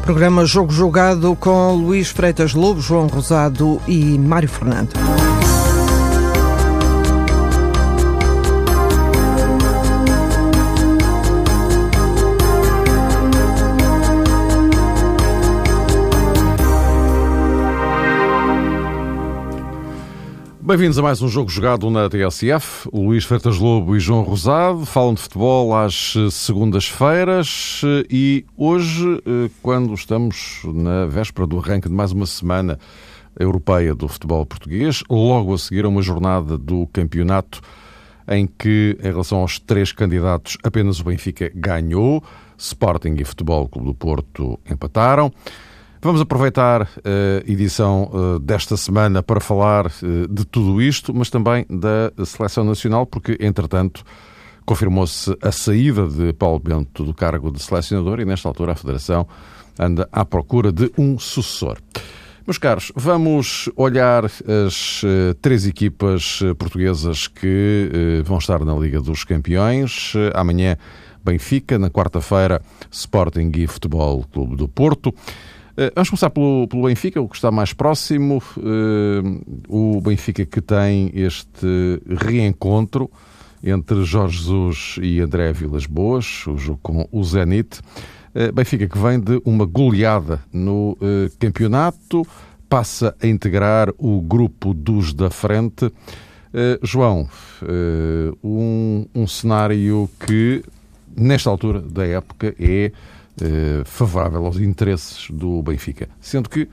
Programa Jogo Jogado com Luís Freitas Lobo, João Rosado e Mário Fernando. Bem-vindos a mais um jogo jogado na TSF. O Luís Freitas Lobo e João Rosado falam de futebol às segundas-feiras e hoje, eh, quando estamos na véspera do arranque de mais uma semana europeia do futebol português, logo a seguir a uma jornada do campeonato em que, em relação aos três candidatos, apenas o Benfica ganhou, Sporting e Futebol Clube do Porto empataram. Vamos aproveitar a edição eh, desta semana para falar eh, de tudo isto, mas também da seleção nacional, porque, entretanto, confirmou-se a saída de Paulo Bento do cargo de selecionador e, nesta altura, a Federação anda à procura de um sucessor. Meus caros, vamos olhar as três equipas portuguesas que vão estar na Liga dos Campeões. Amanhã, Benfica, na quarta-feira, Sporting e Futebol Clube do Porto. Eh, vamos começar pelo, pelo Benfica, o que está mais próximo. Uh, o Benfica que tem este reencontro entre Jorge Jesus e André Vilas Boas, o jogo com o Zenit. Uh, Benfica que vem de uma goleada no campeonato, passa a integrar o grupo dos da frente. João, um, um cenário que, nesta altura da época, é eh, favorável aos interesses do Benfica. Sendo que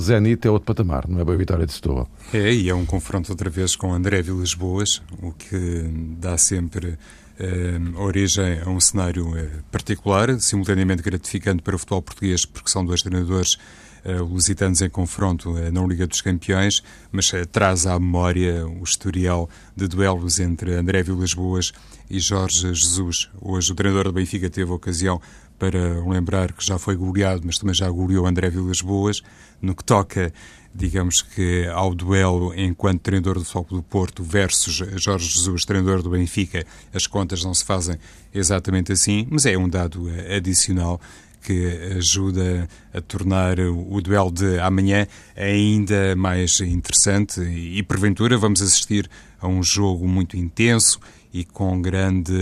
Zenit é outro patamar, não é bem a vitória de Setúbal. É, e é um confronto outra vez com André Vilas Boas, o que dá sempre eh, origem a um cenário eh, particular, simultaneamente gratificante para o futebol português, porque são dois treinadores lusitanos em confronto uh, na Liga dos Campeões, mas uh, traz à memória o historial de duelos entre André Vilas Boas e Jorge Jesus. Hoje o treinador do Benfica teve a ocasião para lembrar que já foi goleado, mas também já goleou André Vilas Boas, no que toca, digamos que, ao duelo enquanto treinador do Futebol do Porto versus Jorge Jesus, treinador do Benfica, as contas não se fazem exatamente assim, mas é um dado adicional que ajuda a tornar o duelo de amanhã ainda mais interessante e, porventura, vamos assistir a um jogo muito intenso e com grande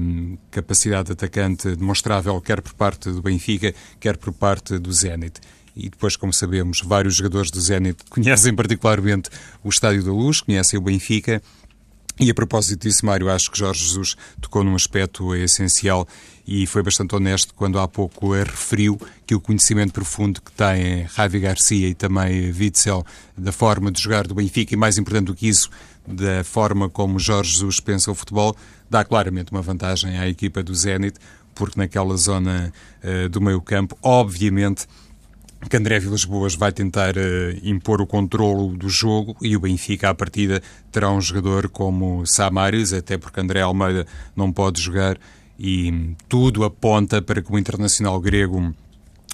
hum, capacidade atacante demonstrável, quer por parte do Benfica, quer por parte do Zenit. E depois, como sabemos, vários jogadores do Zenit conhecem particularmente o Estádio da Luz, conhecem o Benfica. E a propósito disso, Mário, acho que Jorge Jesus tocou num aspecto essencial e foi bastante honesto quando há pouco referiu que o conhecimento profundo que tem Javi Garcia e também Witzel da forma de jogar do Benfica e, mais importante do que isso, da forma como Jorge Jesus pensa o futebol, dá claramente uma vantagem à equipa do Zenit, porque naquela zona uh, do meio campo, obviamente, que André Vilas Boas vai tentar uh, impor o controlo do jogo e o Benfica, à partida, terá um jogador como Samaris, até porque André Almeida não pode jogar e tudo aponta para que o internacional grego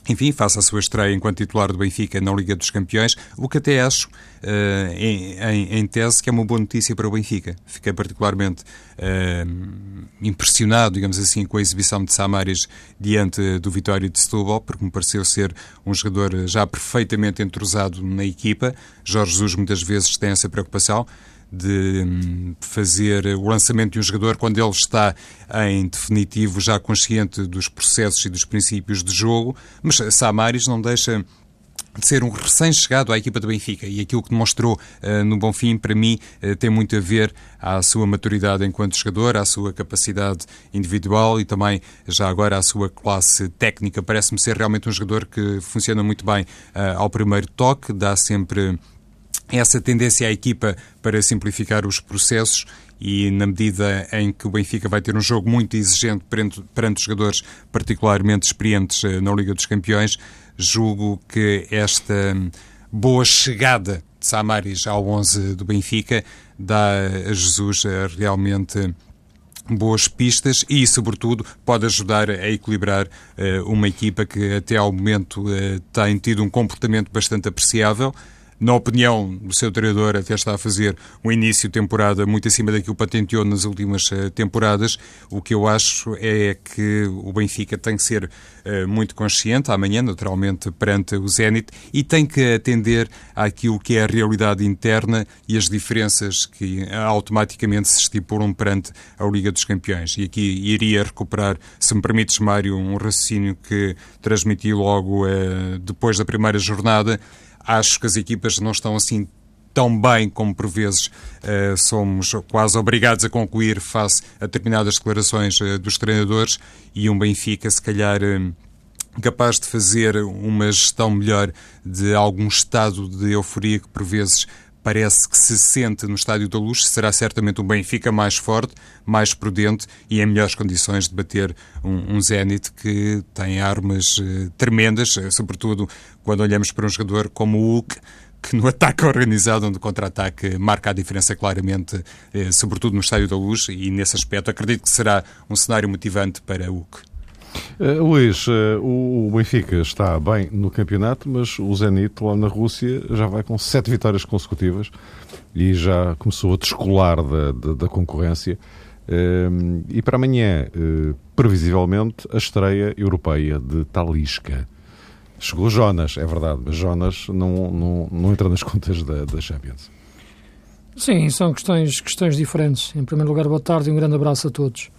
enfim, faça a sua estreia enquanto titular do Benfica na Liga dos Campeões, o que até acho, uh, em, em, em, tese, que é uma boa notícia para o Benfica. Fiquei particularmente uh, impressionado, digamos assim, com a exibição de Samaris diante do Vitória de Setúbal, porque me pareceu ser um jogador já perfeitamente entrosado na equipa. Jorge Jesus muitas vezes tem essa preocupação de hum, fazer o lançamento de um jogador quando ele está em definitivo já consciente dos processos e dos princípios de jogo, mas Samaris não deixa de ser um recém-chegado à equipa do Benfica e aquilo que demonstrou uh, no Bonfim, para mim, uh, tem muito a ver à sua maturidade enquanto jogador, à sua capacidade individual e também, já agora, à sua classe técnica. Parece-me ser realmente um jogador que funciona muito bem uh, ao primeiro toque, dá sempre essa tendência à equipa para simplificar os processos e na medida em que o Benfica vai ter um jogo muito exigente perante, perante jogadores particularmente experientes eh, na Liga dos Campeões, julgo que esta boa chegada de Samaris ao 11 do Benfica dá a Jesus eh, realmente boas pistas e, sobretudo, pode ajudar a equilibrar uh, uma equipa que até ao momento tem tido um comportamento bastante apreciável na opinião do seu treinador, até está a fazer um início de temporada muito acima daquilo que patenteou nas últimas uh, temporadas. O que eu acho é que o Benfica tem que ser uh, muito consciente amanhã, naturalmente, perante o Zenit, e tem que atender àquilo que é a realidade interna e as diferenças que automaticamente se estipulam perante a Liga dos Campeões. E aqui iria recuperar, se me permites, Mário, um raciocínio que transmiti logo depois da primeira jornada acho que as equipas não estão assim tão bem como por vezes uh, somos quase obrigados a concluir face a determinadas declarações uh, dos treinadores e um Benfica se calhar uh, capaz de fazer uma gestão melhor de algum estado de euforia que por vezes parece que se sente no Estádio da Luz, será certamente um Benfica mais forte, mais prudente e em melhores condições de bater um, um Zenit que tem armas uh, tremendas, uh, sobretudo quando olhamos para um jogador como o Hulk, que no ataque organizado, no contra-ataque, marca a diferença claramente, eh, sobretudo no Estádio da Luz, e nesse aspecto acredito que será um cenário motivante para o Hulk. Uh, Luís, uh, o Benfica está bem no campeonato, mas o Zenit lá na Rússia já vai com sete vitórias consecutivas e já começou a descolar da, da, da concorrência. Uh, e para amanhã, previsivelmente, a estreia europeia de Talisca. Chegou Jonas, é verdade, mas Jonas não, não, não entra nas contas da, da Champions. Sim, são questões, questões diferentes. Em primeiro lugar, boa tarde e um grande abraço a todos.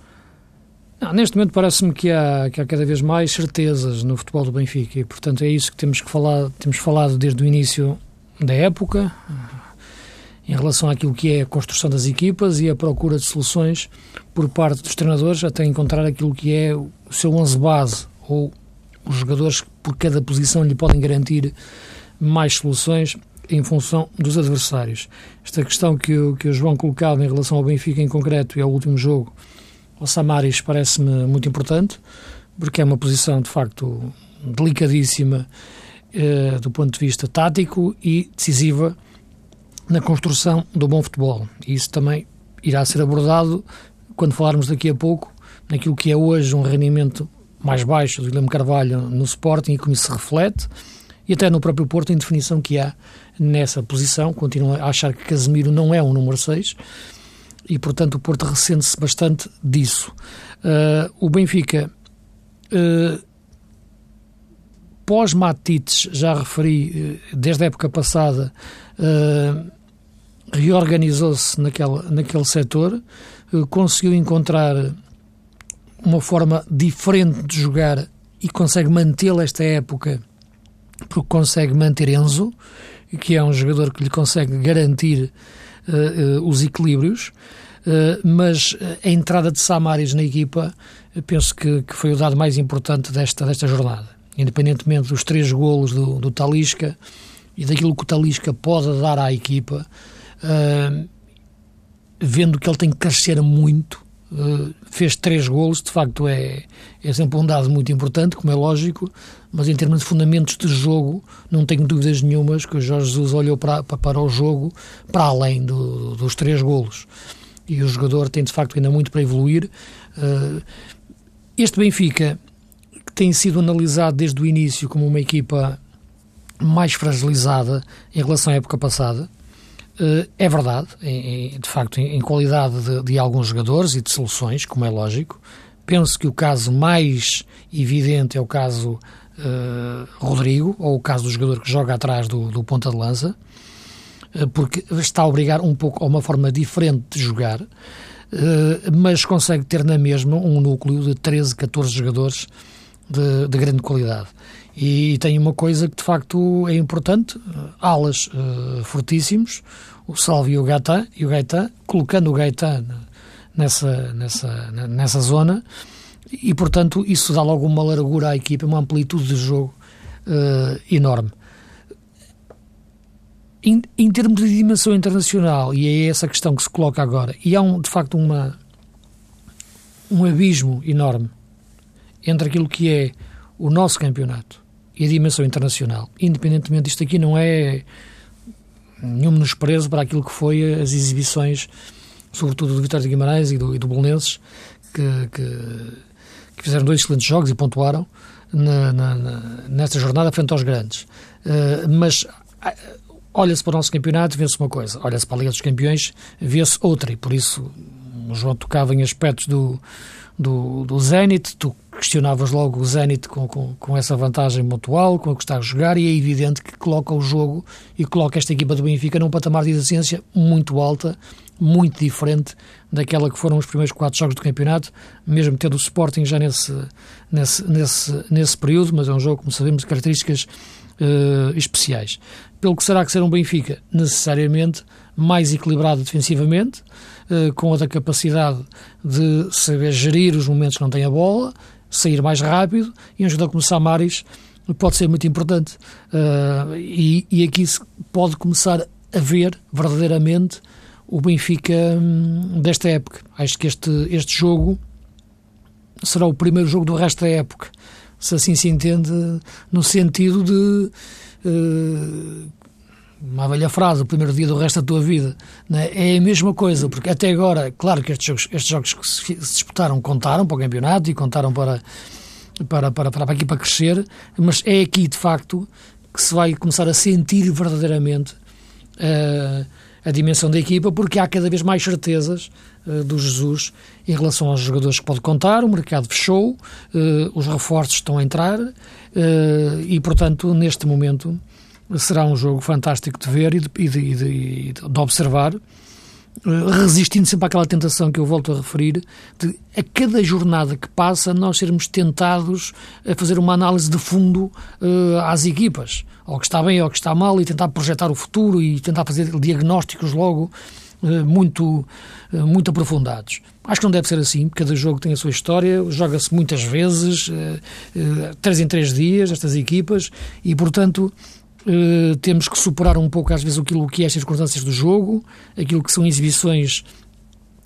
Não, neste momento parece-me que há, que há cada vez mais certezas no futebol do Benfica e, portanto, é isso que temos, que falar, temos falado desde o início da época, em relação àquilo que é a construção das equipas e a procura de soluções por parte dos treinadores até encontrar aquilo que é o seu 11 base ou os jogadores que por cada posição lhe podem garantir mais soluções em função dos adversários. Esta questão que o, que o João colocava em relação ao Benfica em concreto e ao último jogo o Samaris parece-me muito importante, porque é uma posição de facto delicadíssima eh, do ponto de vista tático e decisiva na construção do bom futebol. E isso também irá ser abordado quando falarmos daqui a pouco naquilo que é hoje um rendimento mais baixo do Guilherme Carvalho no Sporting e como isso se reflete, e até no próprio Porto, em definição que há nessa posição. Continuo a achar que Casemiro não é um número 6 e, portanto, o Porto ressente-se bastante disso. Uh, o Benfica, uh, pós-Matites, já referi, uh, desde a época passada, reorganizou-se naquele setor, conseguiu encontrar uma forma diferente de jogar e consegue mantê-la esta época, porque consegue manter Enzo, que é um jogador que lhe consegue garantir uh, os equilíbrios, uh, mas a entrada de Samaris na equipa penso que, que, foi o dado mais importante desta, desta jornada. Independentemente dos três golos do, do Talisca e daquilo que o Talisca pode dar à equipa, vendo que ele tem que crescer muito, Uh, fez três golos, de facto é, é sempre um dado muito importante, como é lógico, mas em termos de fundamentos de jogo, não tenho dúvidas nenhumas que o Jorge Jesus olhou para, para o jogo para além do, dos três golos. E o jogador tem de facto ainda muito para evoluir. Uh, este Benfica, que tem sido analisado desde o início como uma equipa mais fragilizada em relação à época passada, eh, é verdade, de facto, em qualidade de, de, alguns jogadores e de soluções, como é lógico. Penso que o caso mais evidente é o caso Rodrigo, ou o caso do jogador que joga atrás do, do ponta de lança, uh, porque está a obrigar um pouco a uma forma diferente de jogar, uh, mas consegue ter na mesma um núcleo de 13, 14 jogadores de, de grande qualidade. E tem uma coisa que de facto é importante: alas uh, fortíssimos, o Salve e o Gaetan, e o Gaetan, colocando o Gaetan nessa, nessa, nessa zona, e portanto isso dá logo uma largura à equipa, uma amplitude de jogo uh, enorme. Em, em, termos de dimensão internacional, e é essa questão que se coloca agora, e há um, de facto uma, um abismo enorme entre aquilo que é o nosso campeonato e a dimensão internacional. Independentemente, isto aqui não é nenhum menosprezo para aquilo que foi as exibições, sobretudo do Vitória de Guimarães e do, e do Bolonenses, que, que, que, fizeram dois excelentes jogos e pontuaram na, na, na, nesta jornada frente aos grandes. Uh, mas, olha-se para o nosso campeonato, vê-se uma coisa, olha-se para a Liga dos Campeões, vê-se outra, e por isso o João tocava em aspectos do, do, do Zenit, tu questionavas logo o Zenit com, com, com, essa vantagem mutual, com a que está a jogar, e é evidente que coloca o jogo e coloca esta equipa do Benfica num patamar de exigência muito alta, muito diferente daquela que foram os primeiros quatro jogos do campeonato, mesmo tendo o Sporting já nesse, nesse, nesse, nesse período, mas é um jogo, como sabemos, de características uh, especiais. Pelo que será que ser um Benfica? Necessariamente mais equilibrado defensivamente, uh, com outra capacidade de saber gerir os momentos que não tem a bola, sair mais rápido, e um jogador como Samaris pode ser muito importante. Uh, e, e aqui se pode começar a ver verdadeiramente o Benfica hum, desta época. Acho que este, este jogo será o primeiro jogo do resto da época, se assim se entende, no sentido de. Uh, uma velha frase, o primeiro dia do resto da tua vida, né? é a mesma coisa, porque até agora, claro que estes jogos, estes jogos que se, disputaram contaram para o campeonato e contaram para, para, para, para a equipa crescer, mas é aqui de facto que se vai começar a sentir verdadeiramente uh, a dimensão da equipa, porque há cada vez mais certezas uh, do Jesus em relação aos jogadores que pode contar. O mercado fechou, uh, os reforços estão a entrar e, portanto, neste momento será um jogo fantástico de ver e de, e de, e de, de observar. Resistindo sempre àquela tentação que eu volto a referir, de a cada jornada que passa nós sermos tentados a fazer uma análise de fundo às equipas ao que está bem, ao que está mal, e tentar projetar o futuro e tentar fazer diagnósticos logo eh, muito, eh, muito aprofundados. Acho que não deve ser assim, cada jogo tem a sua história, joga-se muitas vezes, eh, três em três dias, estas equipas, e portanto temos que superar um pouco às vezes aquilo que é as circunstâncias do jogo, aquilo que são exibições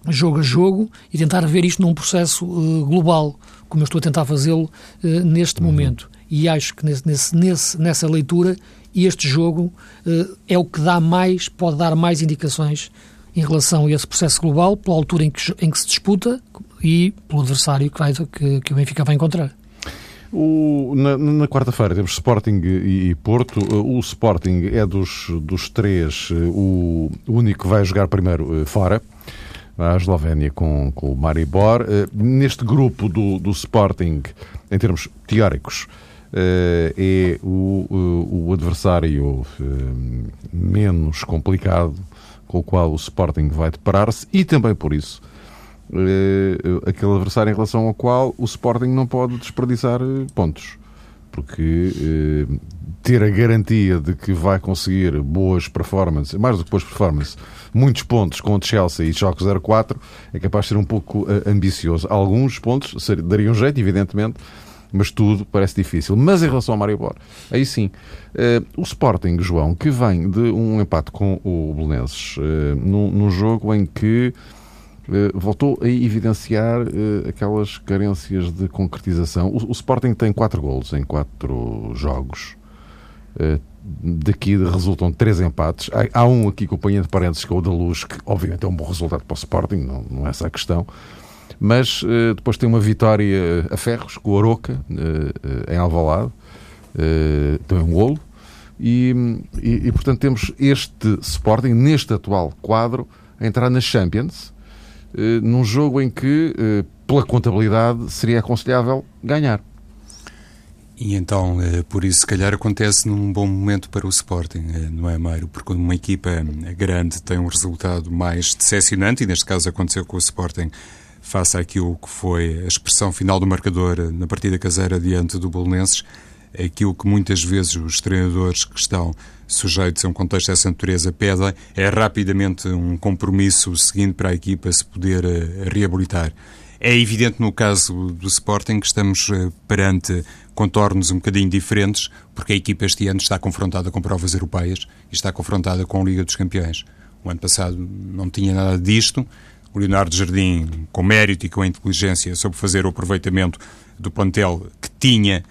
jogo a jogo e tentar ver isto num processo global, como eu estou a tentar fazê-lo neste uhum. momento e acho que nesse, nesse, nessa leitura este jogo uh, é o que dá mais, pode dar mais indicações em relação a esse processo global, pela altura em que, em que se disputa e pelo adversário que, vai, que, que o Benfica vai encontrar. O, na, na quarta-feira temos Sporting e, e, Porto. O Sporting é dos, dos três eh, o único que vai jogar primeiro eh, fora. A Eslovénia com, com o Maribor. Neste grupo do, do Sporting, em termos teóricos, eh, é o, o adversário eh, menos complicado com o qual o Sporting vai deparar-se e também por isso eh, aquele adversário em relação ao qual o Sporting não pode desperdiçar pontos porque ter a garantia de que vai conseguir boas performances, mais do que boas performances, muitos pontos contra Chelsea e Jogos 04 é capaz de ser um pouco ambicioso. Alguns pontos dariam jeito, evidentemente, mas tudo parece difícil. Mas em relação ao Maribor, aí sim, uh, o Sporting, João, que vem de um empate com o Belenenses, uh, num, num, jogo em que uh, voltou a evidenciar aquelas carências de concretização. O, o, Sporting tem quatro golos em quatro jogos. Daqui resultam três empates. Há, há um aqui com o panha de parênteses, que é o da Luz, que obviamente é um bom resultado para o Sporting, não, não é essa a questão mas depois tem uma vitória a ferros com o Aroca em Alvalade, também um golo, e, e, e, portanto temos este Sporting, neste atual quadro, a entrar na Champions, num jogo em que, pela contabilidade, seria aconselhável ganhar. E então, por isso, se calhar acontece num bom momento para o Sporting, não é, Mário? Porque quando uma equipa grande tem um resultado mais decepcionante, e neste caso aconteceu com o Sporting face àquilo que foi a expressão final do marcador na partida caseira diante do Bolonenses, aquilo que muitas vezes os treinadores que estão sujeitos a um contexto dessa natureza pedem é rapidamente um compromisso seguinte para a equipa se poder uh, reabilitar. É evidente no caso do Sporting que estamos uh, perante contornos um bocadinho diferentes, porque a equipa este ano está confrontada com provas europeias e está confrontada com a Liga dos Campeões. O ano passado não tinha nada disto, o Leonardo Jardim, com mérito e com inteligência, soube fazer o aproveitamento do plantel que tinha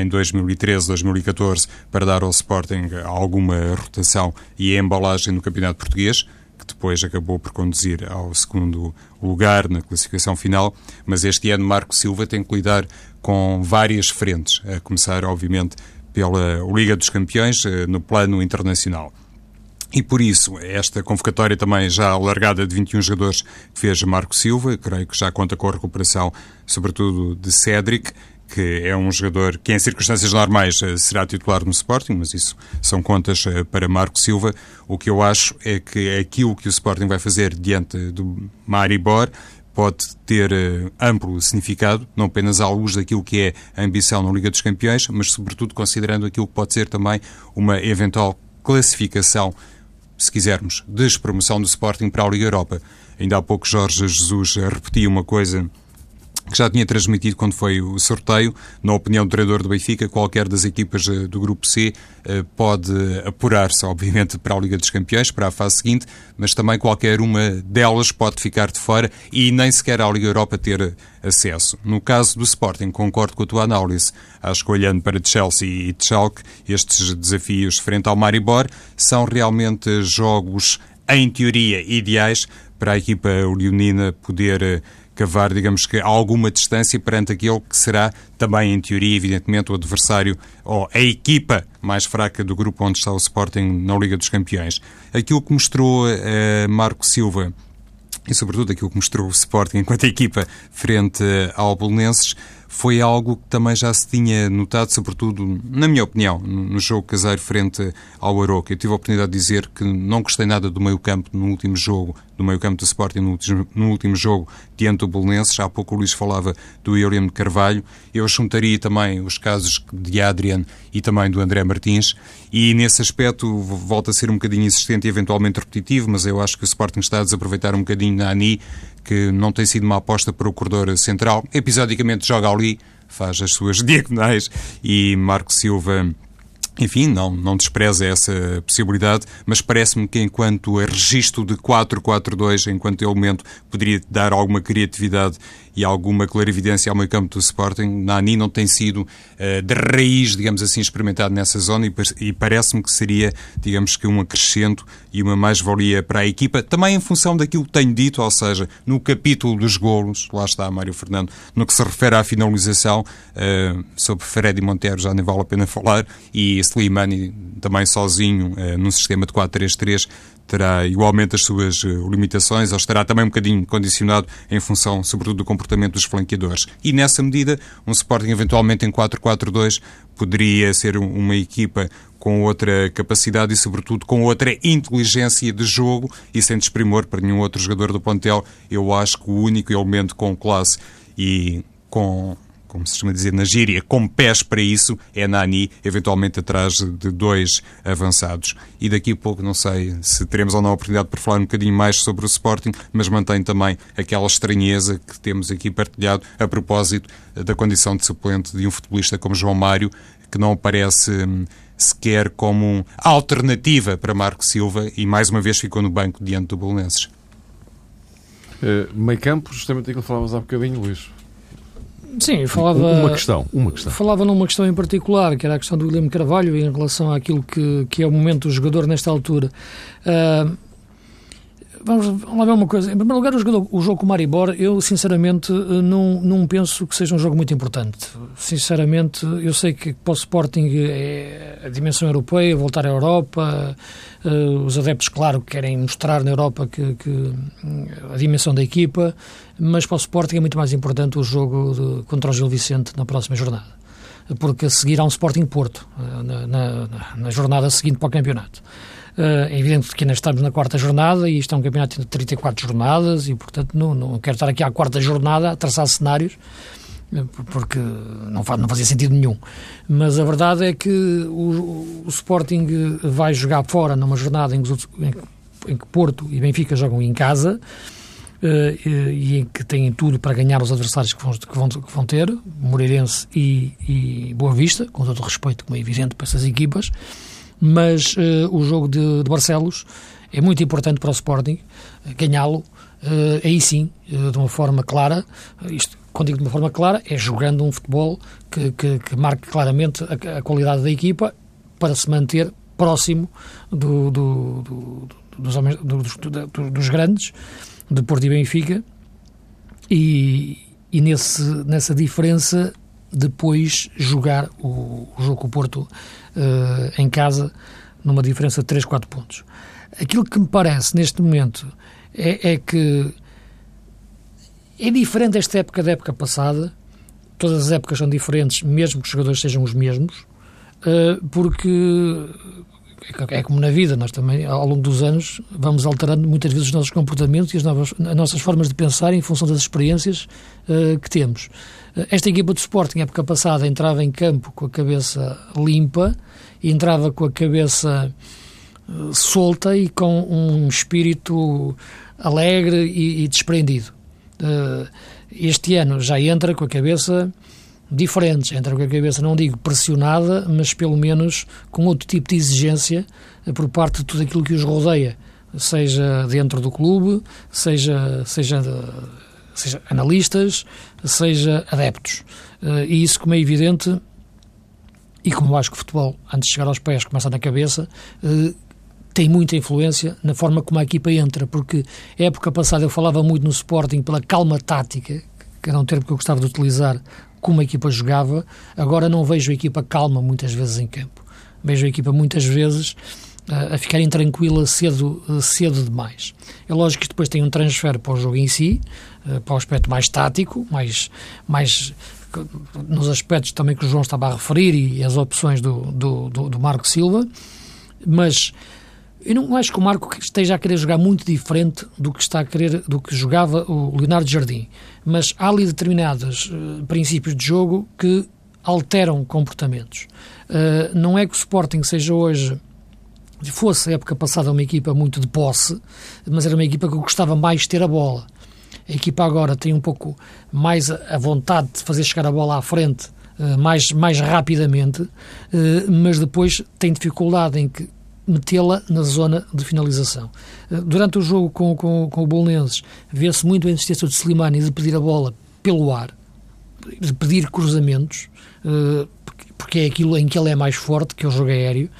em 2013, 2014, para dar ao Sporting alguma rotação e embalagem no Campeonato Português, que depois acabou por conduzir ao segundo lugar na classificação final. Mas este ano Marco Silva tem que lidar com várias frentes, a começar, obviamente, pela Liga dos Campeões no plano internacional. E por isso, esta convocatória também já alargada de 21 jogadores que fez Marco Silva, creio que já conta com a recuperação, sobretudo de Cédric, que é um jogador que em circunstâncias normais eh, será titular no Sporting, mas isso são contas eh, para Marco Silva. O que eu acho é que aquilo que o Sporting vai fazer diante do Maribor pode ter uh, amplo significado, não apenas à luz daquilo que é a ambição na Liga dos Campeões, mas sobretudo considerando aquilo que pode ser também uma eventual classificação se quisermos, despromoção do Sporting para a Liga Europa. Ainda há pouco Jorge Jesus repetia uma coisa que já tinha transmitido quando foi o sorteio. Na opinião do treinador do Benfica, qualquer das equipas eh, do Grupo C eh, pode apurar-se, obviamente, para a Liga dos Campeões, para a fase seguinte, mas também qualquer uma delas pode ficar de fora e nem sequer à Liga Europa ter acesso. No caso do Sporting, concordo com a tua análise. Acho que olhando para Chelsea e Schalke, estes desafios frente ao Maribor são realmente jogos, em teoria, ideais para a equipa leonina poder eh, cavar, digamos que, alguma distância perante aquele que será também, em teoria, evidentemente, o adversário ou a equipa mais fraca do grupo onde está o Sporting na Liga dos Campeões. Aquilo que mostrou uh, Marco Silva e, sobretudo, aquilo que mostrou o Sporting enquanto equipa frente ao Bolonenses foi algo que também já se tinha notado, sobretudo, na minha opinião, no jogo caseiro frente ao Aroca. Eu tive a oportunidade de dizer que não gostei nada do meio-campo no último jogo, do meio-campo do Sporting no último, no último jogo diante do Bolonenses. Há pouco o Luís falava do William de Carvalho. Eu juntaria também os casos de Adrian e também do André Martins. E nesse aspecto volta a ser um bocadinho insistente e eventualmente repetitivo, mas eu acho que o Sporting está a desaproveitar um bocadinho na ANI que não tem sido uma aposta para o corredor central. Episodicamente joga ali, faz as suas diagonais e Marco Silva enfim, não, não despreza essa possibilidade, mas parece-me que enquanto registro de 4-4-2, enquanto elemento, poderia dar alguma criatividade e alguma clarividência ao meio campo do Sporting. Nani não tem sido uh, de raiz, digamos assim, experimentado nessa zona e, e parece-me que seria, digamos que, um acrescento e uma mais-valia para a equipa, também em função daquilo que tenho dito, ou seja, no capítulo dos golos, lá está Mário Fernando, no que se refere à finalização, uh, sobre Fred Monteiro já nem vale a pena falar, e Slimani também sozinho, uh, num sistema de 4-3-3, terá igualmente as suas limitações, ou estará também um bocadinho condicionado em função, sobretudo, do comportamento dos flanqueadores. E nessa medida, um Sporting eventualmente em 4-4-2 poderia ser uma equipa com outra capacidade e, sobretudo, com outra inteligência de jogo e sem desprimor para nenhum outro jogador do plantel. Eu acho que o único elemento com classe e com como se chama dizer na gíria, com pés para isso, é Nani, eventualmente atrás de dois avançados. E daqui a pouco, não sei se teremos ou não a oportunidade para falar um bocadinho mais sobre o Sporting, mas mantém também aquela estranheza que temos aqui partilhado a propósito da condição de suplente de um futebolista como João Mário, que não aparece hum, sequer como alternativa para Marco Silva e mais uma vez ficou no banco diante do Bolonenses. Uh, meio campo, justamente aquilo que falávamos há bocadinho, Luís. Sim, falava. Uma questão, uma questão. Falava numa questão em particular, que era a questão do William Carvalho em relação àquilo que, que é o momento do jogador nesta altura. Uh, vamos, lá ver uma coisa. Em primeiro lugar, o, o jogo com o Maribor, eu sinceramente não, não penso que seja um jogo muito importante. Sinceramente, eu sei que para o Sporting é a dimensão europeia, voltar à Europa, uh, os adeptos, claro, querem mostrar na Europa que, que, a dimensão da equipa, mas para o Sporting é muito mais importante o jogo de, contra o Gil Vicente na próxima jornada porque a seguir há um Sporting Porto eh, na, na, na jornada seguinte para o campeonato. É evidente que ainda estamos na quarta jornada e isto é um campeonato de 34 jornadas e, portanto, não, não quero estar aqui à quarta jornada a traçar cenários porque não, faz, não fazia sentido nenhum. Mas a verdade é que o, o Sporting vai jogar fora numa jornada em que, em que Porto e Benfica jogam em casa uh, e em que têm tudo para ganhar os adversários que vão, que vão, que vão ter, Moreirense e, e Boa Vista, com todo o respeito, como é evidente, para essas equipas mas uh, o jogo de, de, Barcelos é muito importante para o Sporting, uh, ganhá-lo, uh, aí sim, de uma forma clara, isto, quando digo de uma forma clara, é jogando um futebol que, que, que marque claramente a, a, qualidade da equipa para se manter próximo do, do, do, dos, dos, dos, grandes, de Porto e Benfica, e, e nesse, nessa diferença depois jogar o, o jogo com o Porto uh, em casa numa diferença de 3, 4 pontos. Aquilo que me parece neste momento é, é que é diferente esta época da época passada, todas as épocas são diferentes, mesmo que os jogadores sejam os mesmos, uh, porque é como na vida, nós também, ao longo dos anos, vamos alterando muitas vezes os nossos comportamentos e as, novas, as nossas formas de pensar em função das experiências uh, que temos. Uh, esta equipa do Sporting, época passada, entrava em campo com a cabeça limpa, entrava com a cabeça uh, solta e com um espírito alegre e, e desprendido. este ano já entra com a cabeça diferentes. Entra com a cabeça, não digo pressionada, mas pelo menos com outro tipo de exigência eh, por parte de tudo aquilo que os rodeia, seja dentro do clube, seja, seja, seja analistas, seja adeptos. Eh, e isso, como é evidente, e como eu acho que o futebol, antes de chegar aos pés, começa na cabeça, eh, tem muita influência na forma como a equipa entra, porque época passada eu falava muito no Sporting pela calma tática, que era um termo que eu gostava de utilizar como a equipa jogava. Agora não vejo a equipa calma muitas vezes em campo. Vejo a equipa muitas vezes uh, a ficar intranquila cedo, uh, cedo demais. É lógico que depois tem um transfer para o jogo em si, uh, para o aspecto mais tático, mais, mais nos aspectos também que o João estava a referir e as opções do, do, do, do Marco Silva, mas eu não acho que o Marco esteja a querer jogar muito diferente do que está a querer do que jogava o Leonardo Jardim, mas há ali determinados uh, princípios de jogo que alteram comportamentos. Uh, não é que o Sporting seja hoje fosse a época passada uma equipa muito de posse, mas era uma equipa que gostava mais de ter a bola. A equipa agora tem um pouco mais a vontade de fazer chegar a bola à frente uh, mais, mais rapidamente, mas depois tem dificuldade em que metê-la na zona de finalização. Eh, durante o jogo com, com, com o Bolonenses, vê-se muito a insistência de Slimani de pedir a bola pelo ar, de pedir cruzamentos, eh, porque é aquilo em que ele é mais forte, que é o jogo aéreo,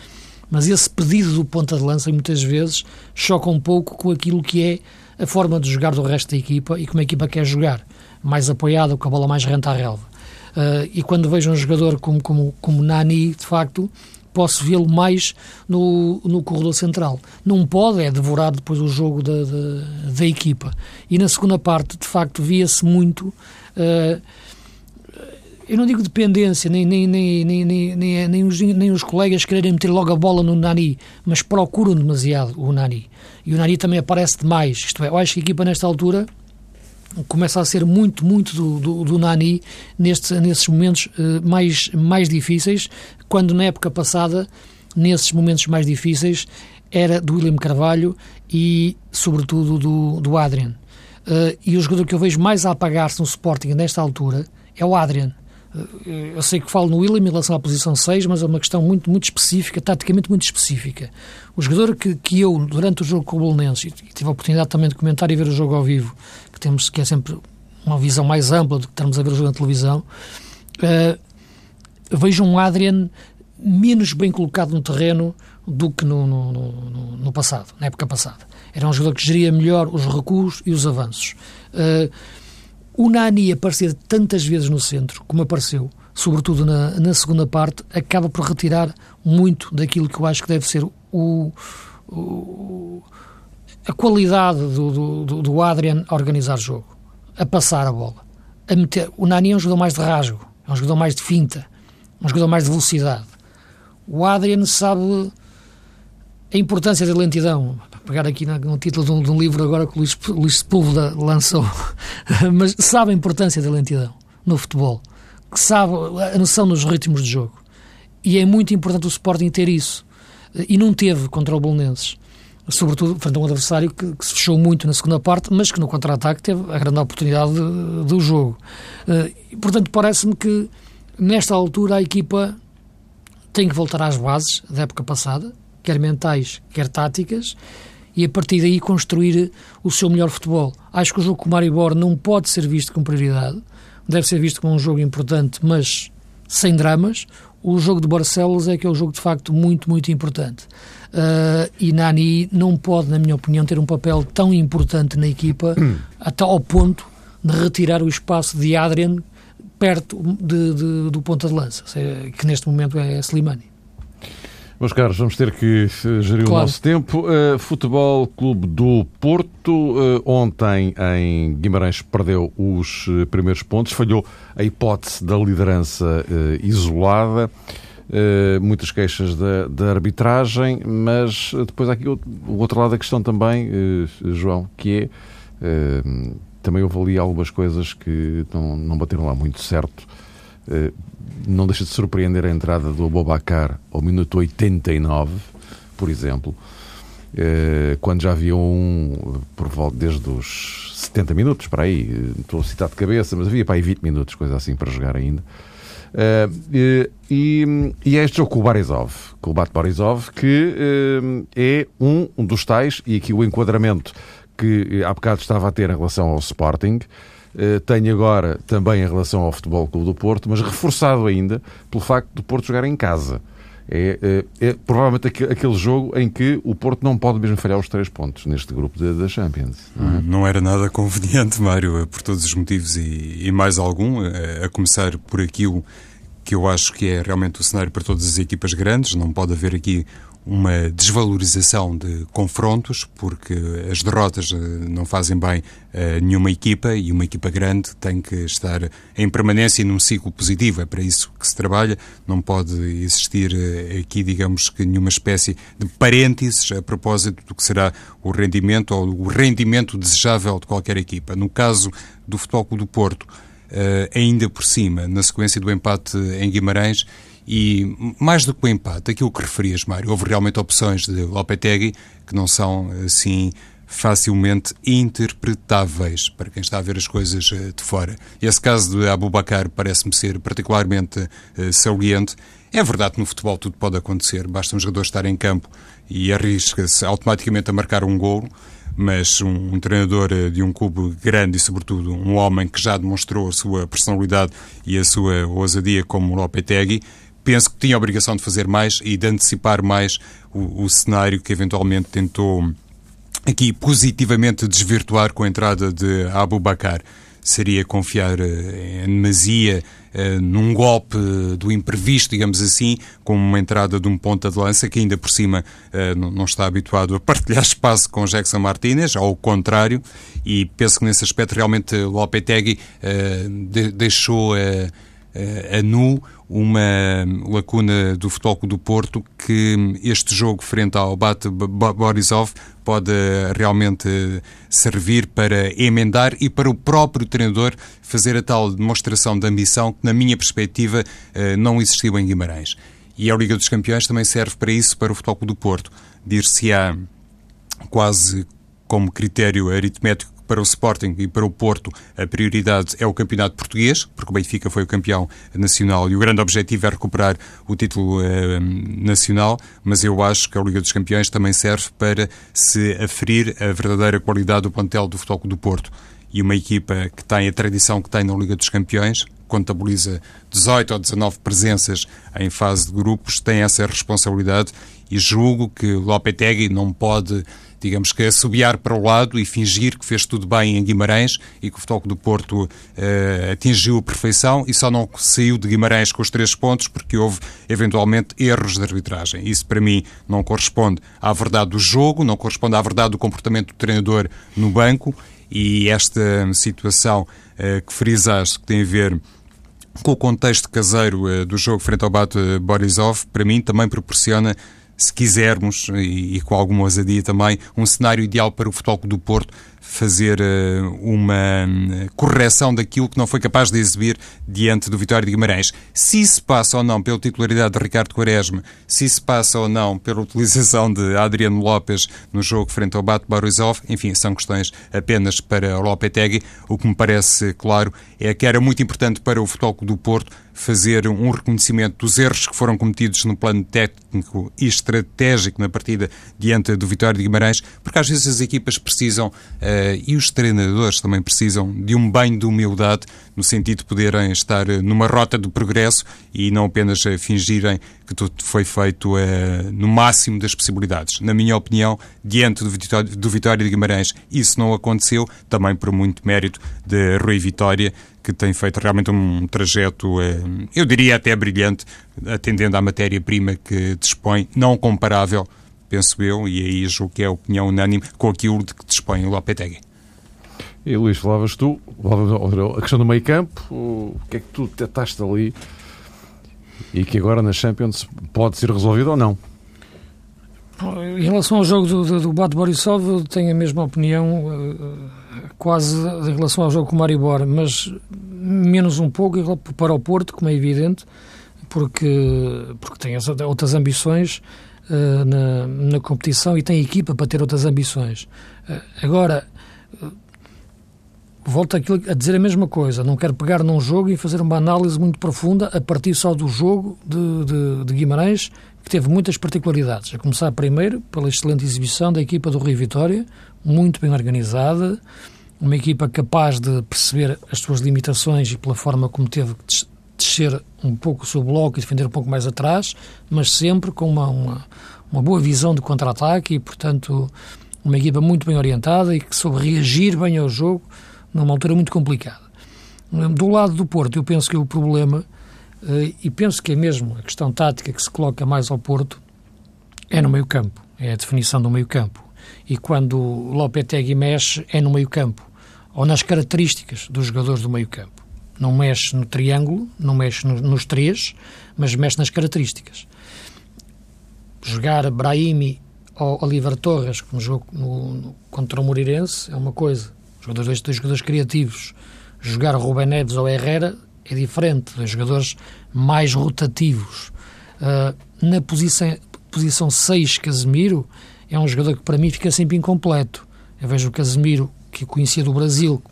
mas esse pedido do ponta de lança muitas vezes choca um pouco com aquilo que é a forma de jogar do resto da equipa e como a equipa quer jogar, mais apoiada, com a bola mais renta à relva. Uh, e quando vejo um jogador como, como, como Nani, de facto, posso vê-lo mais no, no corredor central. Não pode é devorar depois o jogo da, da, da equipa. E na segunda parte, de facto, via-se muito. Uh, eu não digo dependência, nem, nem, nem, nem, nem, nem, os, nem os colegas quererem meter logo a bola no Nani, mas procuram demasiado o Nani. E o Nani também aparece demais. Isto é, eu acho que a equipa nesta altura começa a ser muito, muito do, do, do Nani nestes, nesses momentos uh, mais, mais difíceis, quando na época passada, nesses momentos mais difíceis, era do William Carvalho e, sobretudo, do, do Adrian. Uh, e o jogador que eu vejo mais a apagar-se no Sporting nesta altura é o Adrian. Uh, eu sei que falo no William em relação à posição 6, mas é uma questão muito, muito específica, taticamente muito específica. O jogador que, que eu, durante o jogo com o Bolonense, e tive a oportunidade também de comentar e ver o jogo ao vivo, que temos que é sempre uma visão mais ampla do que estarmos a ver jogo na televisão, uh, vejo um Adrian menos bem colocado no terreno do que no, no, no, no, passado, na época passada. Era um jogador que geria melhor os recuos e os avanços. Uh, o Nani aparecer tantas vezes no centro, como apareceu, sobretudo na, na, segunda parte, acaba por retirar muito daquilo que eu acho que deve ser o, o a qualidade do, do, do Adrian a organizar jogo, a passar a bola. A meter. O Nani é um jogador mais de rasgo, é um jogador mais de finta, um jogador mais de velocidade. O Adrian sabe a importância da lentidão. Pegar aqui no título de um, de um livro agora que o Luís, Luís Sepúlveda lançou, mas sabe a importância da lentidão no futebol, que sabe a noção dos ritmos de jogo. E é muito importante o Sporting ter isso. E não teve contra o Bolonenses sobretudo frente a um adversário que, que, se fechou muito na segunda parte, mas que no contra-ataque teve a grande oportunidade de, do jogo. Uh, portanto, parece-me que nesta altura a equipa tem que voltar às bases da época passada, quer mentais, quer táticas, e a partir daí construir o seu melhor futebol. Acho que o jogo com o Maribor não pode ser visto com prioridade, deve ser visto como um jogo importante, mas sem dramas. O jogo de Barcelos é que é um jogo de facto muito, muito importante. Uh, e Nani não pode, na minha opinião, ter um papel tão importante na equipa até ao ponto de retirar o espaço de Adrian perto de, de, do ponta de lança, que neste momento é Slimani. Meus caros, vamos ter que eh, gerir claro. o nosso tempo. Uh, Futebol Clube do Porto, uh, ontem em Guimarães perdeu os uh, primeiros pontos, falhou a hipótese da liderança isolada, muitas queixas da, da, arbitragem, mas depois há aqui o, o, outro lado da questão também, João, que é também houve ali algumas coisas que não, não bateram lá muito certo não deixa de surpreender a entrada do Abobacar ao minuto 89, por exemplo, eh, quando já havia um, por volta desde os 70 minutos, para aí, estou a citar de cabeça, mas havia para aí 20 minutos, coisa assim, para jogar ainda. Uh, e, e é este jogo com o Barisov, com o Bat que uh, é um, um dos tais, e aqui o enquadramento que há bocado estava a ter em relação ao Sporting, eh, tenho agora também em relação ao Futebol Clube do Porto, mas reforçado ainda pelo facto do Porto jogar em casa. É, é, é, provavelmente aquele jogo em que o Porto não pode mesmo falhar os três pontos neste grupo da Champions. Não, é? não, era nada conveniente, Mário, por todos os motivos e, e mais algum, a, a, começar por aquilo que eu acho que é realmente o cenário para todas as equipas grandes. Não pode haver aqui uma desvalorização de confrontos, porque as derrotas eh, não fazem bem a nenhuma equipa e uma equipa grande tem que estar em permanência num ciclo positivo. É para isso que se trabalha. Não pode existir eh, aqui, digamos que, nenhuma espécie de parênteses a propósito do que será o rendimento ou o rendimento desejável de qualquer equipa. No caso do Futebol Clube do Porto, eh, ainda por cima, na sequência do empate em Guimarães, e mais do que o empate, aquilo que referias, Mário, houve realmente opções de Lopetegui que não são assim facilmente interpretáveis para quem está a ver as coisas eh, de fora. Esse caso de Abubacar parece-me ser particularmente uh, saliente. É verdade que no futebol tudo pode acontecer, basta um jogador estar em campo e arrisca-se automaticamente a marcar um golo, mas um, um, treinador eh, de um clube grande e, sobretudo, um homem que já demonstrou a sua personalidade e a sua ousadia como Lopetegui, penso que tinha a obrigação de fazer mais e de antecipar mais o, o cenário que eventualmente tentou aqui positivamente desvirtuar com a entrada de Abu Bakar. Seria confiar eh, em demasia uh, num golpe do imprevisto, digamos assim, com uma entrada de um ponta de lança que ainda por cima uh, não está habituado a partilhar espaço com Jackson Martinez, ao contrário, e penso que nesse aspecto realmente Lopetegui de deixou a nu uma lacuna do Futebol do Porto que este jogo frente ao Bate Borisov pode realmente servir para emendar e para o próprio treinador fazer a tal demonstração de ambição que, na minha perspectiva, eh, não existiu em Guimarães. E a Liga dos Campeões também serve para isso, para o Futebol do Porto. Dir-se-á quase como critério aritmético para o Sporting e para o Porto, a prioridade é o campeonato português, porque o Benfica foi o campeão nacional e o grande objetivo é recuperar o título eh, nacional, mas eu acho que a Liga dos Campeões também serve para se aferir a verdadeira qualidade do plantel do Futebol do Porto. E uma equipa que tem a tradição que tem na Liga dos Campeões, contabiliza 18 ou 19 presenças em fase de grupos, tem essa responsabilidade e julgo que Lopetegui não pode digamos que, assobiar para o lado e fingir que fez tudo bem em Guimarães e que o Futebol do Porto uh, atingiu a perfeição e só não saiu de Guimarães com os três pontos porque houve, eventualmente, erros de arbitragem. Isso, para mim, não corresponde à verdade do jogo, não corresponde à verdade do comportamento do treinador no banco e esta situação uh, que frisaste, que tem a ver com o contexto caseiro uh, do jogo frente ao Bate Borisov, para mim também proporciona se quisermos, e, e, com alguma ousadia também, um cenário ideal para o Futebol do Porto fazer uh, uma hum, correção daquilo que não foi capaz de exibir diante do Vitória de Guimarães. Se isso passa ou não pela titularidade de Ricardo Quaresma, se isso passa ou não pela utilização de Adriano Lopes no jogo frente ao Bato Barisov, enfim, são questões apenas para o Lopetegui. O que me parece claro é que era muito importante para o Futebol do Porto fazer um reconhecimento dos erros que foram cometidos no plano técnico e estratégico na partida diante do Vitória de Guimarães, porque às vezes as equipas precisam, uh, e os treinadores também precisam, de um banho de humildade, no sentido de poderem estar numa rota do progresso e não apenas uh, fingirem que tudo foi feito no máximo das possibilidades. Na minha opinião, diante do Vitória, do Vitória de Guimarães, isso não aconteceu, também por muito mérito de Rui Vitória, que tem feito realmente um trajeto, eh, eu diria até brilhante, atendendo à matéria-prima que dispõe, não comparável, penso eu, e aí julgo que é a opinião unânime, com aquilo de que dispõe o Lopetegui. E Luís, falavas tu, a questão do meio campo, o que é que tu tentaste ali e que agora na Champions pode ser resolvido ou não? Em relação ao jogo do, do, do Bate Borisov, eu tenho a mesma opinião, eh, quase em relação ao jogo com o Maribor, mas menos um pouco para o Porto, como é evidente, porque, porque tem outras ambições uh, na, na competição e tem equipa para ter outras ambições. Uh, agora, uh, volto a dizer a mesma coisa. Não quero pegar num jogo e fazer uma análise muito profunda a partir só do jogo de, de, de Guimarães, que teve muitas particularidades. A começar primeiro pela excelente exibição da equipa do Rio Vitória, muito bem organizada, uma equipa capaz de perceber as suas limitações e pela forma como teve que descer um pouco o seu bloco e defender um pouco mais atrás, mas sempre com uma, uma, uma boa visão de contra-ataque e, portanto, uma equipa muito bem orientada e que soube reagir bem ao jogo numa altura muito complicada. Do lado do Porto, eu penso que o problema, eh, e penso que é mesmo a questão tática que se coloca mais ao Porto, é no meio-campo, é a definição do meio-campo. E quando o Lopetegui mexe, é no meio-campo, ou nas características dos jogadores do meio-campo. Não mexe no triângulo, não mexe no, nos três, mas mexe nas características. Jogar Brahimi ou Oliver Torres, como jogou no, no, contra o Moreirense, é uma coisa jogadores, dois jogadores criativos. Jogar Rubén Neves ou Herrera é diferente, dois jogadores mais rotativos. Uh, na posição, posição 6, Casemiro é um jogador que para mim fica sempre incompleto. Eu vejo o Casemiro, que conhecia do Brasil,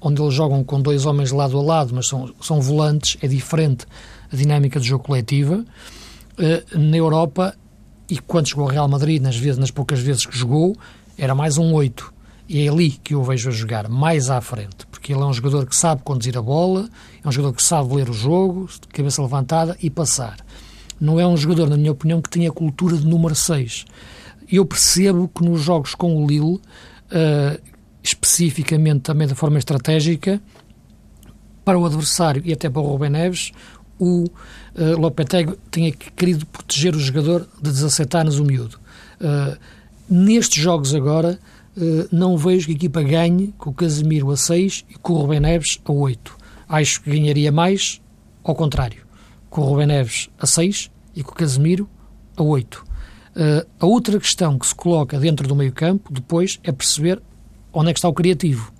onde eles jogam com dois homens lado a lado, mas são, são volantes, é diferente a dinâmica de jogo coletiva. Uh, na Europa, e quando jogou ao Real Madrid, nas, vezes, nas poucas vezes que jogou, era mais um 8. E é ali que eu vejo a jogar mais à frente, porque ele é um jogador que sabe conduzir a bola, é um jogador que sabe ler o jogo, de cabeça levantada e passar. Não é um jogador, na minha opinião, que tenha a cultura de número 6. Eu percebo que nos jogos com o Lille, uh, especificamente também de forma estratégica, para o adversário e até para o Rubem Neves, o uh, Lopetegui tinha querido proteger o jogador de desaceitar nos o miúdo. Uh, nestes jogos agora, eh, não vejo que a equipa ganhe com o Casemiro a 6 e com o Rubem Neves a 8. Acho que ganharia mais ao contrário, com o Rubem Neves a 6 e com o Casemiro a 8. Uh, a outra questão que se coloca dentro do meio-campo depois é perceber onde é que está o criativo.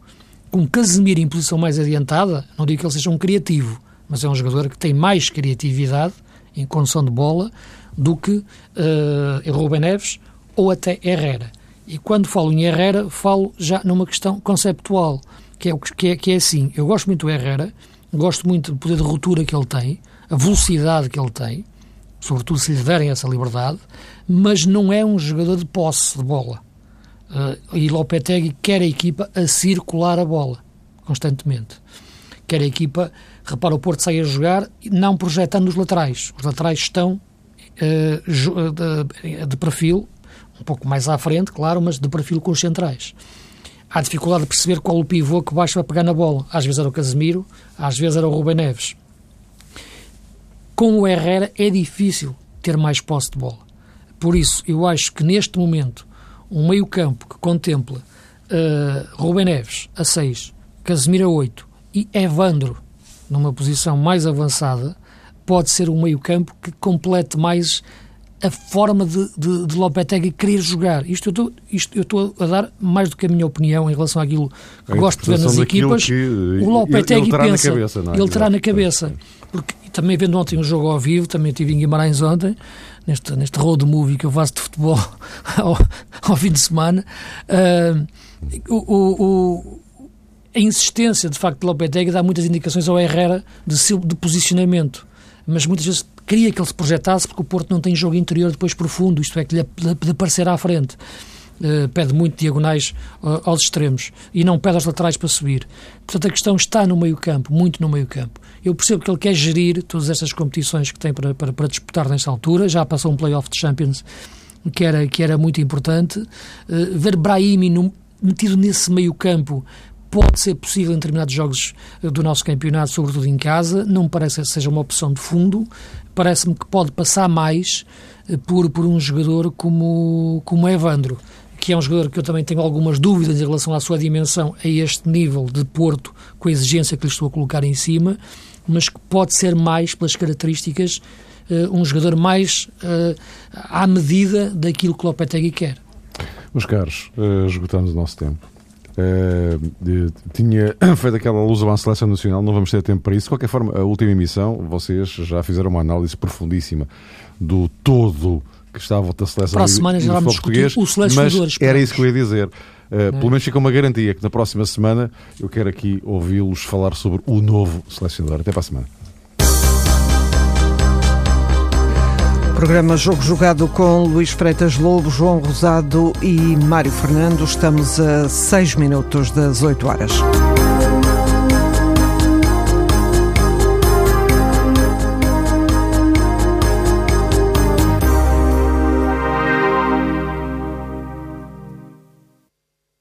Com Casemiro em posição mais adiantada, não digo que ele seja um criativo, mas é um jogador que tem mais criatividade em condução de bola do que uh, Rubem Neves ou até Herrera. E quando falo em Herrera, falo já numa questão conceptual, que é, que é, que é assim. Eu gosto muito do Herrera, gosto muito do poder de ruptura que ele tem, a velocidade que ele tem, sobretudo se lhe derem essa liberdade, mas não é um jogador de posse de bola. Uh, e Lopetegui quer a equipa a circular a bola, constantemente. Quer a equipa, repara, o Porto sai a jogar, não projetando os laterais. Os laterais estão uh, de, de perfil um pouco mais à frente, claro, mas de perfil com os centrais. Há dificuldade de perceber qual o pivô que baixo vai pegar na bola. Às vezes era o Casemiro, às vezes era o Rubem Neves. Com o Herrera é difícil ter mais posse de bola. Por isso, eu acho que neste momento, um meio-campo que contempla uh, Rubem Neves a 6, Casemiro a 8 e Evandro numa posição mais avançada, pode ser um meio-campo que complete mais a forma de, de, de Lopetegui querer jogar. Isto eu, estou, a dar mais do que a minha opinião em relação àquilo que gosto de ver nas equipas. Que o Lopetegui ele pensa, cabeça, é? ele terá na cabeça. Porque também vendo ontem um jogo ao vivo, também estive em Guimarães ontem, neste, neste road movie que eu faço de futebol ao, ao fim de semana, uh, o, o, a insistência, de facto, de Lopetegui dá muitas indicações ao Herrera de, seu, de posicionamento, mas muitas vezes queria que ele se projetasse porque o Porto não tem jogo interior depois profundo, isto é, que lhe, lhe aparecer à frente. Uh, pede muito diagonais uh, aos extremos e não pede aos laterais para subir. Portanto, a questão está no meio-campo, muito no meio-campo. Eu percebo que ele quer gerir todas estas competições que tem para, para, para disputar nesta altura. Já passou um playoff de Champions que era, que era muito importante. Uh, ver Brahimi no, metido nesse meio-campo pode ser possível em determinados jogos eh, do nosso campeonato, sobretudo em casa. Não me parece que seja uma opção de fundo. Parece-me que pode passar mais eh, por, por um jogador como, como Evandro, que é um jogador que eu também tenho algumas dúvidas em relação à sua dimensão a este nível de Porto, com a exigência que lhe estou a colocar em cima, mas que pode ser mais pelas características uh, um jogador mais uh, à medida daquilo que o Lopetegui quer. Meus caros, uh, esgotamos o nosso tempo. Uh, tinha feito aquela luz à seleção nacional, não vamos ter tempo para isso. De qualquer forma, a última emissão, vocês já fizeram uma análise profundíssima do todo que estava da seleção para a semana já vamos português, o mas era isso que eu ia dizer. Uh, pelo menos fica uma garantia que na próxima semana eu quero aqui ouvi-los falar sobre o novo selecionador. Até para a semana. Programa Jogo Jogado com Luís Freitas Lobo, João Rosado e Mário Fernando. Estamos a 6 minutos das 8 horas.